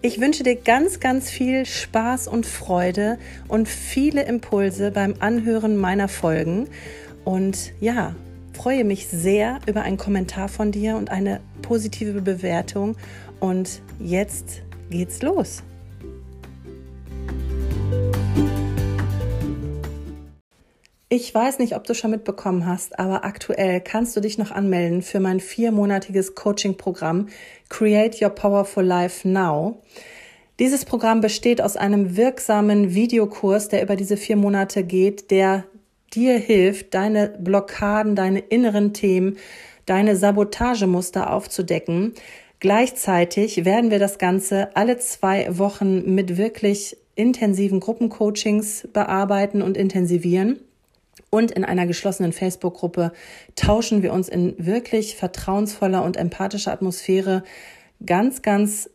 Ich wünsche dir ganz, ganz viel Spaß und Freude und viele Impulse beim Anhören meiner Folgen. Und ja, freue mich sehr über einen Kommentar von dir und eine positive Bewertung. Und jetzt geht's los. Ich weiß nicht, ob du schon mitbekommen hast, aber aktuell kannst du dich noch anmelden für mein viermonatiges Coaching-Programm Create Your Powerful Life Now. Dieses Programm besteht aus einem wirksamen Videokurs, der über diese vier Monate geht, der dir hilft, deine Blockaden, deine inneren Themen, deine Sabotagemuster aufzudecken. Gleichzeitig werden wir das Ganze alle zwei Wochen mit wirklich intensiven Gruppencoachings bearbeiten und intensivieren. Und in einer geschlossenen Facebook-Gruppe tauschen wir uns in wirklich vertrauensvoller und empathischer Atmosphäre ganz, ganz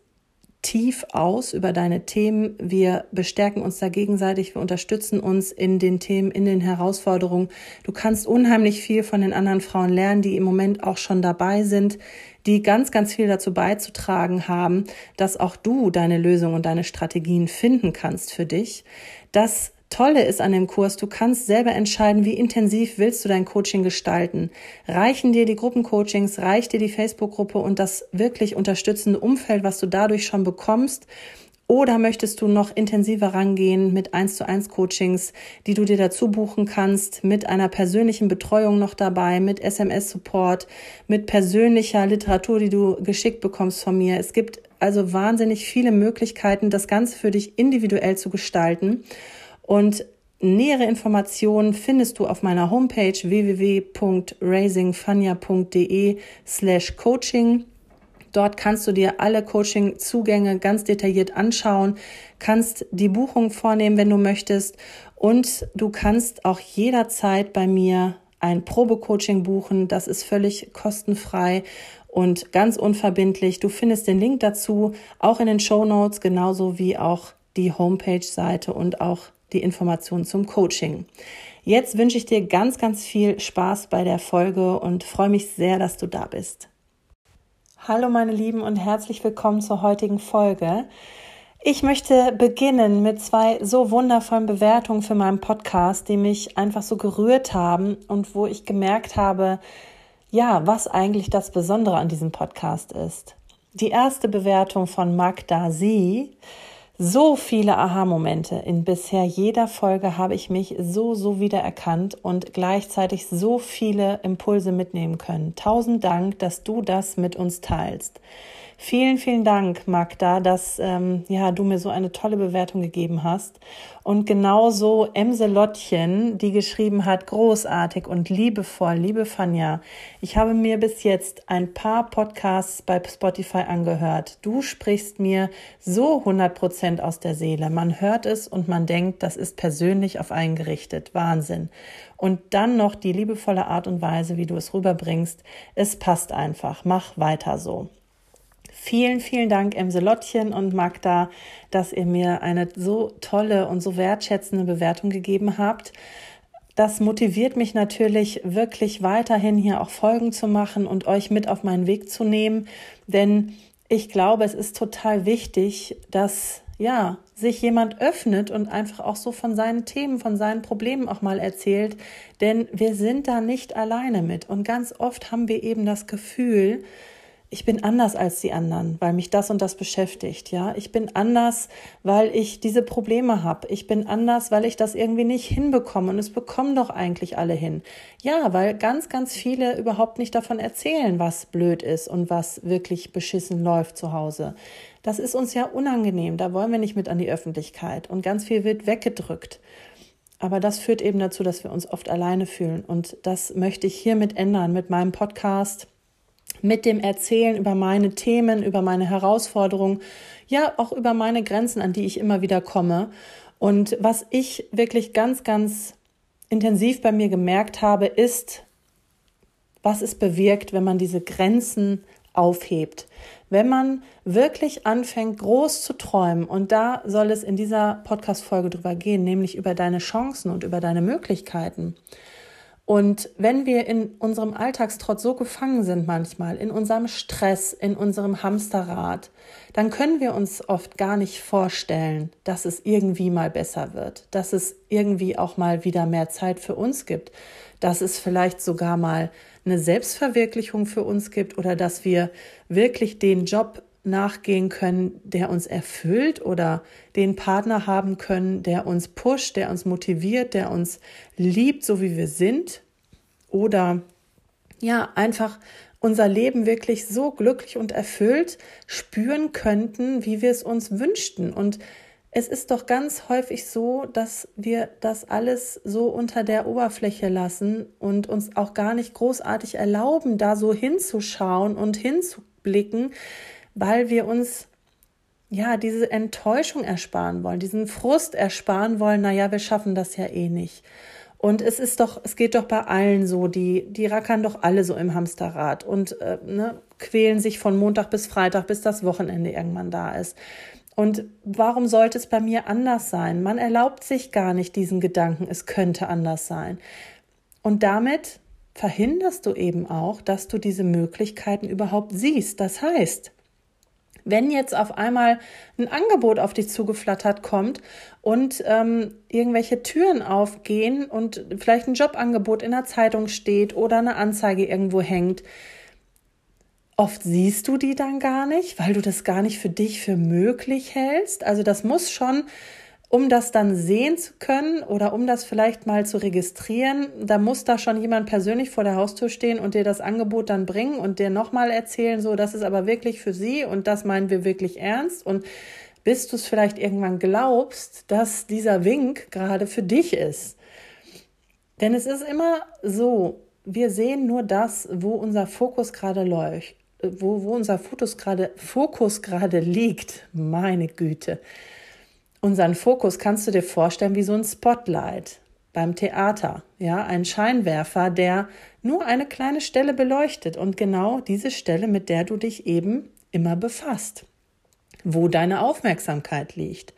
tief aus über deine Themen. Wir bestärken uns da gegenseitig, wir unterstützen uns in den Themen, in den Herausforderungen. Du kannst unheimlich viel von den anderen Frauen lernen, die im Moment auch schon dabei sind, die ganz, ganz viel dazu beizutragen haben, dass auch du deine Lösungen und deine Strategien finden kannst für dich. Das Tolle ist an dem Kurs, du kannst selber entscheiden, wie intensiv willst du dein Coaching gestalten. Reichen dir die Gruppencoachings, reicht dir die Facebook-Gruppe und das wirklich unterstützende Umfeld, was du dadurch schon bekommst? Oder möchtest du noch intensiver rangehen mit 1 zu 1 Coachings, die du dir dazu buchen kannst, mit einer persönlichen Betreuung noch dabei, mit SMS-Support, mit persönlicher Literatur, die du geschickt bekommst von mir. Es gibt also wahnsinnig viele Möglichkeiten, das Ganze für dich individuell zu gestalten. Und nähere Informationen findest du auf meiner Homepage www.raisingfania.de slash coaching. Dort kannst du dir alle Coaching-Zugänge ganz detailliert anschauen, kannst die Buchung vornehmen, wenn du möchtest und du kannst auch jederzeit bei mir ein Probecoaching buchen. Das ist völlig kostenfrei und ganz unverbindlich. Du findest den Link dazu auch in den Show Notes, genauso wie auch die Homepage-Seite und auch die Informationen zum Coaching. Jetzt wünsche ich dir ganz, ganz viel Spaß bei der Folge und freue mich sehr, dass du da bist. Hallo meine Lieben und herzlich willkommen zur heutigen Folge. Ich möchte beginnen mit zwei so wundervollen Bewertungen für meinen Podcast, die mich einfach so gerührt haben und wo ich gemerkt habe, ja, was eigentlich das Besondere an diesem Podcast ist. Die erste Bewertung von Magda Sie so viele Aha-Momente. In bisher jeder Folge habe ich mich so, so wiedererkannt und gleichzeitig so viele Impulse mitnehmen können. Tausend Dank, dass du das mit uns teilst. Vielen, vielen Dank, Magda, dass ähm, ja, du mir so eine tolle Bewertung gegeben hast. Und genauso Emse Lottchen, die geschrieben hat, großartig und liebevoll, liebe Fanja. Ich habe mir bis jetzt ein paar Podcasts bei Spotify angehört. Du sprichst mir so 100 Prozent aus der Seele. Man hört es und man denkt, das ist persönlich auf einen gerichtet. Wahnsinn. Und dann noch die liebevolle Art und Weise, wie du es rüberbringst. Es passt einfach. Mach weiter so. Vielen, vielen Dank, Emselottchen und Magda, dass ihr mir eine so tolle und so wertschätzende Bewertung gegeben habt. Das motiviert mich natürlich wirklich weiterhin hier auch Folgen zu machen und euch mit auf meinen Weg zu nehmen, denn ich glaube, es ist total wichtig, dass ja, sich jemand öffnet und einfach auch so von seinen Themen, von seinen Problemen auch mal erzählt, denn wir sind da nicht alleine mit. Und ganz oft haben wir eben das Gefühl, ich bin anders als die anderen, weil mich das und das beschäftigt, ja. Ich bin anders, weil ich diese Probleme habe. Ich bin anders, weil ich das irgendwie nicht hinbekomme und es bekommen doch eigentlich alle hin. Ja, weil ganz, ganz viele überhaupt nicht davon erzählen, was blöd ist und was wirklich beschissen läuft zu Hause. Das ist uns ja unangenehm, da wollen wir nicht mit an die Öffentlichkeit und ganz viel wird weggedrückt. Aber das führt eben dazu, dass wir uns oft alleine fühlen und das möchte ich hiermit ändern mit meinem Podcast mit dem Erzählen über meine Themen, über meine Herausforderungen, ja auch über meine Grenzen, an die ich immer wieder komme. Und was ich wirklich ganz, ganz intensiv bei mir gemerkt habe, ist, was es bewirkt, wenn man diese Grenzen aufhebt. Wenn man wirklich anfängt, groß zu träumen, und da soll es in dieser Podcast-Folge drüber gehen, nämlich über deine Chancen und über deine Möglichkeiten. Und wenn wir in unserem Alltagstrott so gefangen sind manchmal, in unserem Stress, in unserem Hamsterrad, dann können wir uns oft gar nicht vorstellen, dass es irgendwie mal besser wird, dass es irgendwie auch mal wieder mehr Zeit für uns gibt, dass es vielleicht sogar mal eine Selbstverwirklichung für uns gibt oder dass wir wirklich den Job nachgehen können, der uns erfüllt oder den Partner haben können, der uns pusht, der uns motiviert, der uns liebt, so wie wir sind oder ja, einfach unser Leben wirklich so glücklich und erfüllt spüren könnten, wie wir es uns wünschten. Und es ist doch ganz häufig so, dass wir das alles so unter der Oberfläche lassen und uns auch gar nicht großartig erlauben, da so hinzuschauen und hinzublicken, weil wir uns ja diese Enttäuschung ersparen wollen, diesen Frust ersparen wollen, naja, wir schaffen das ja eh nicht. Und es ist doch, es geht doch bei allen so, die, die rackern doch alle so im Hamsterrad und äh, ne, quälen sich von Montag bis Freitag, bis das Wochenende irgendwann da ist. Und warum sollte es bei mir anders sein? Man erlaubt sich gar nicht diesen Gedanken, es könnte anders sein. Und damit verhinderst du eben auch, dass du diese Möglichkeiten überhaupt siehst. Das heißt, wenn jetzt auf einmal ein Angebot auf dich zugeflattert kommt und ähm, irgendwelche Türen aufgehen und vielleicht ein Jobangebot in der Zeitung steht oder eine Anzeige irgendwo hängt, Oft siehst du die dann gar nicht, weil du das gar nicht für dich für möglich hältst. Also das muss schon um das dann sehen zu können oder um das vielleicht mal zu registrieren, da muss da schon jemand persönlich vor der Haustür stehen und dir das Angebot dann bringen und dir nochmal erzählen, so, das ist aber wirklich für sie und das meinen wir wirklich ernst und bis du es vielleicht irgendwann glaubst, dass dieser Wink gerade für dich ist. Denn es ist immer so, wir sehen nur das, wo unser Fokus gerade läuft, wo, wo unser Fokus gerade, Fokus gerade liegt. Meine Güte unseren Fokus kannst du dir vorstellen wie so ein Spotlight beim Theater, ja, ein Scheinwerfer, der nur eine kleine Stelle beleuchtet und genau diese Stelle, mit der du dich eben immer befasst, wo deine Aufmerksamkeit liegt.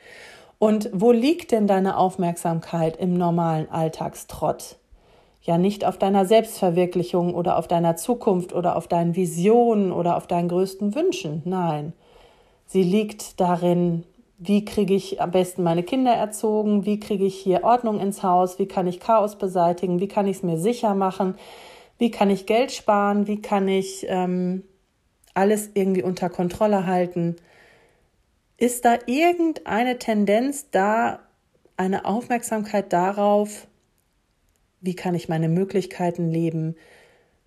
Und wo liegt denn deine Aufmerksamkeit im normalen Alltagstrott? Ja, nicht auf deiner Selbstverwirklichung oder auf deiner Zukunft oder auf deinen Visionen oder auf deinen größten Wünschen. Nein, sie liegt darin, wie kriege ich am besten meine Kinder erzogen, wie kriege ich hier Ordnung ins Haus, wie kann ich Chaos beseitigen, wie kann ich es mir sicher machen, wie kann ich Geld sparen, wie kann ich ähm, alles irgendwie unter Kontrolle halten. Ist da irgendeine Tendenz da, eine Aufmerksamkeit darauf, wie kann ich meine Möglichkeiten leben,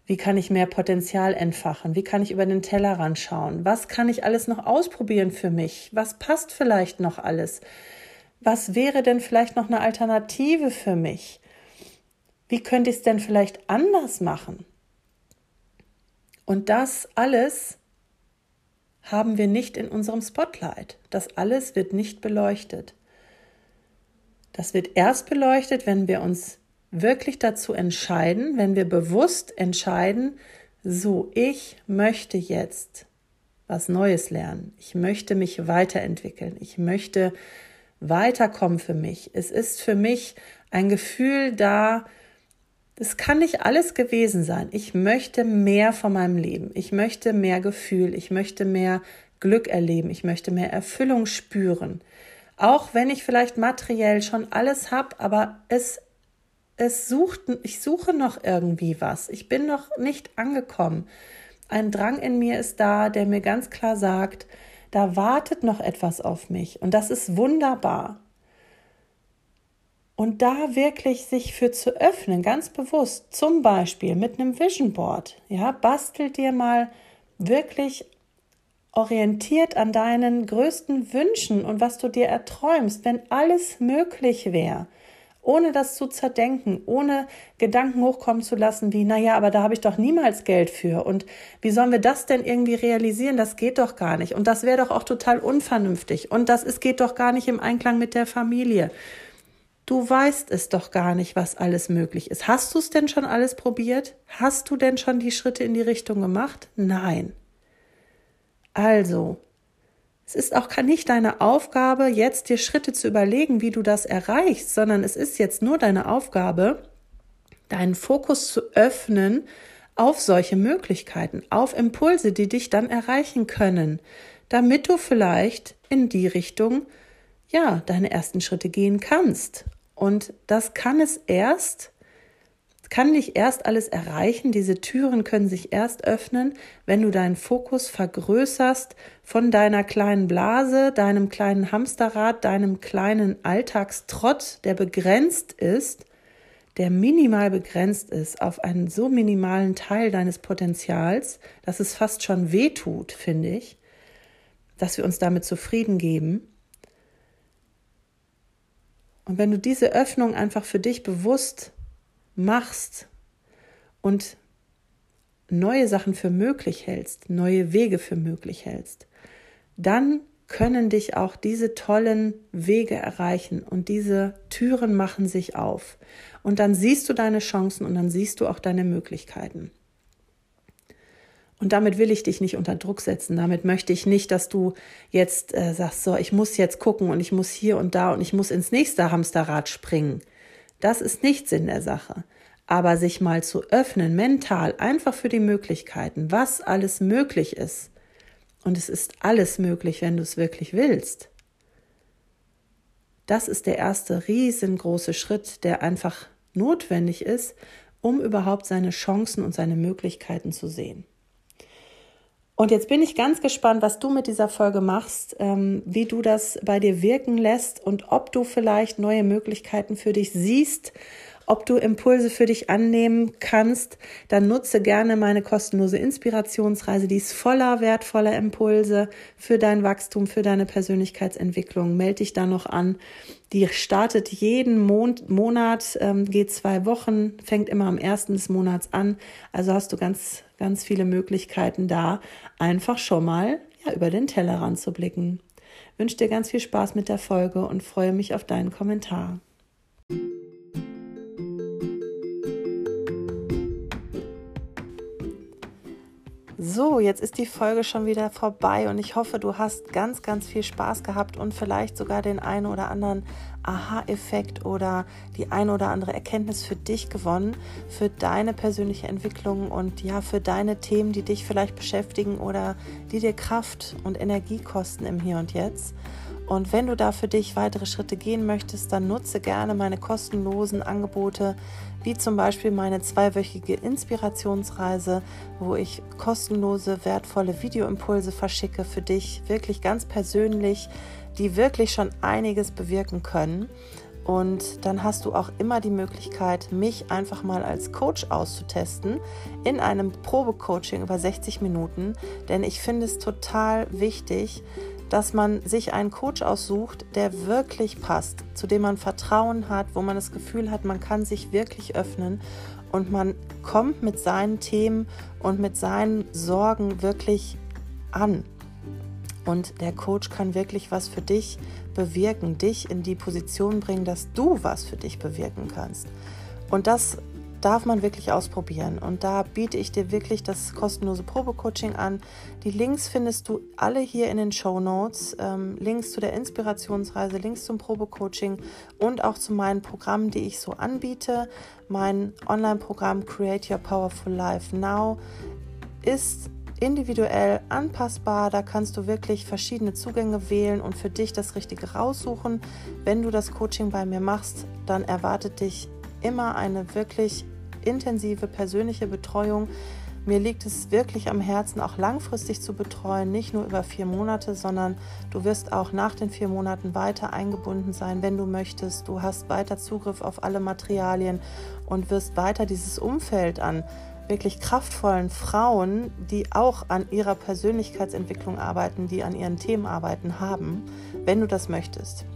wie kann ich mehr Potenzial entfachen? Wie kann ich über den Tellerrand schauen? Was kann ich alles noch ausprobieren für mich? Was passt vielleicht noch alles? Was wäre denn vielleicht noch eine Alternative für mich? Wie könnte ich es denn vielleicht anders machen? Und das alles haben wir nicht in unserem Spotlight. Das alles wird nicht beleuchtet. Das wird erst beleuchtet, wenn wir uns wirklich dazu entscheiden, wenn wir bewusst entscheiden, so, ich möchte jetzt was Neues lernen. Ich möchte mich weiterentwickeln. Ich möchte weiterkommen für mich. Es ist für mich ein Gefühl da, es kann nicht alles gewesen sein. Ich möchte mehr von meinem Leben. Ich möchte mehr Gefühl. Ich möchte mehr Glück erleben. Ich möchte mehr Erfüllung spüren. Auch wenn ich vielleicht materiell schon alles habe, aber es es sucht, ich suche noch irgendwie was. Ich bin noch nicht angekommen. ein Drang in mir ist da, der mir ganz klar sagt, da wartet noch etwas auf mich und das ist wunderbar. Und da wirklich sich für zu öffnen, ganz bewusst, zum Beispiel mit einem Vision Board, ja, bastel dir mal wirklich orientiert an deinen größten Wünschen und was du dir erträumst, wenn alles möglich wäre, ohne das zu zerdenken, ohne Gedanken hochkommen zu lassen wie, naja, aber da habe ich doch niemals Geld für und wie sollen wir das denn irgendwie realisieren? Das geht doch gar nicht und das wäre doch auch total unvernünftig und das ist, geht doch gar nicht im Einklang mit der Familie. Du weißt es doch gar nicht, was alles möglich ist. Hast du es denn schon alles probiert? Hast du denn schon die Schritte in die Richtung gemacht? Nein. Also, es ist auch nicht deine Aufgabe, jetzt dir Schritte zu überlegen, wie du das erreichst, sondern es ist jetzt nur deine Aufgabe, deinen Fokus zu öffnen auf solche Möglichkeiten, auf Impulse, die dich dann erreichen können, damit du vielleicht in die Richtung ja, deine ersten Schritte gehen kannst. Und das kann es erst, kann nicht erst alles erreichen. Diese Türen können sich erst öffnen, wenn du deinen Fokus vergrößerst von deiner kleinen Blase, deinem kleinen Hamsterrad, deinem kleinen Alltagstrott, der begrenzt ist, der minimal begrenzt ist auf einen so minimalen Teil deines Potenzials, dass es fast schon weh tut, finde ich, dass wir uns damit zufrieden geben und wenn du diese Öffnung einfach für dich bewusst machst und neue Sachen für möglich hältst, neue Wege für möglich hältst, dann können dich auch diese tollen Wege erreichen und diese Türen machen sich auf. Und dann siehst du deine Chancen und dann siehst du auch deine Möglichkeiten. Und damit will ich dich nicht unter Druck setzen. Damit möchte ich nicht, dass du jetzt äh, sagst, so, ich muss jetzt gucken und ich muss hier und da und ich muss ins nächste Hamsterrad springen. Das ist nicht Sinn der Sache. Aber sich mal zu öffnen, mental, einfach für die Möglichkeiten, was alles möglich ist. Und es ist alles möglich, wenn du es wirklich willst. Das ist der erste riesengroße Schritt, der einfach notwendig ist, um überhaupt seine Chancen und seine Möglichkeiten zu sehen. Und jetzt bin ich ganz gespannt, was du mit dieser Folge machst, ähm, wie du das bei dir wirken lässt und ob du vielleicht neue Möglichkeiten für dich siehst, ob du Impulse für dich annehmen kannst, dann nutze gerne meine kostenlose Inspirationsreise. Die ist voller wertvoller Impulse für dein Wachstum, für deine Persönlichkeitsentwicklung. Meld dich da noch an. Die startet jeden Mon Monat, ähm, geht zwei Wochen, fängt immer am ersten des Monats an. Also hast du ganz ganz viele Möglichkeiten da, einfach schon mal ja, über den Tellerrand zu blicken. Ich wünsche dir ganz viel Spaß mit der Folge und freue mich auf deinen Kommentar. So, jetzt ist die Folge schon wieder vorbei und ich hoffe, du hast ganz, ganz viel Spaß gehabt und vielleicht sogar den einen oder anderen Aha-Effekt oder die eine oder andere Erkenntnis für dich gewonnen, für deine persönliche Entwicklung und ja, für deine Themen, die dich vielleicht beschäftigen oder die dir Kraft und Energie kosten im Hier und Jetzt. Und wenn du da für dich weitere Schritte gehen möchtest, dann nutze gerne meine kostenlosen Angebote, wie zum Beispiel meine zweiwöchige Inspirationsreise, wo ich kostenlose, wertvolle Videoimpulse verschicke für dich, wirklich ganz persönlich, die wirklich schon einiges bewirken können. Und dann hast du auch immer die Möglichkeit, mich einfach mal als Coach auszutesten in einem Probecoaching über 60 Minuten. Denn ich finde es total wichtig, dass man sich einen Coach aussucht, der wirklich passt, zu dem man Vertrauen hat, wo man das Gefühl hat, man kann sich wirklich öffnen und man kommt mit seinen Themen und mit seinen Sorgen wirklich an. Und der Coach kann wirklich was für dich bewirken, dich in die Position bringen, dass du was für dich bewirken kannst. Und das darf man wirklich ausprobieren. Und da biete ich dir wirklich das kostenlose Probecoaching an. Die Links findest du alle hier in den Show Notes. Ähm, Links zu der Inspirationsreise, Links zum Probecoaching und auch zu meinen Programmen, die ich so anbiete. Mein Online-Programm Create Your Powerful Life Now ist individuell anpassbar. Da kannst du wirklich verschiedene Zugänge wählen und für dich das Richtige raussuchen. Wenn du das Coaching bei mir machst, dann erwartet dich immer eine wirklich intensive persönliche Betreuung Mir liegt es wirklich am Herzen, auch langfristig zu betreuen, nicht nur über vier Monate, sondern du wirst auch nach den vier Monaten weiter eingebunden sein, wenn du möchtest. Du hast weiter Zugriff auf alle Materialien und wirst weiter dieses Umfeld an wirklich kraftvollen Frauen, die auch an ihrer Persönlichkeitsentwicklung arbeiten, die an ihren Themen arbeiten haben, wenn du das möchtest.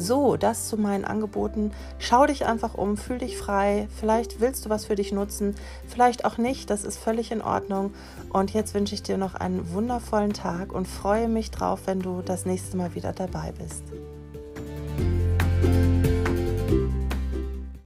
So, das zu meinen Angeboten. Schau dich einfach um, fühl dich frei. Vielleicht willst du was für dich nutzen, vielleicht auch nicht. Das ist völlig in Ordnung. Und jetzt wünsche ich dir noch einen wundervollen Tag und freue mich drauf, wenn du das nächste Mal wieder dabei bist.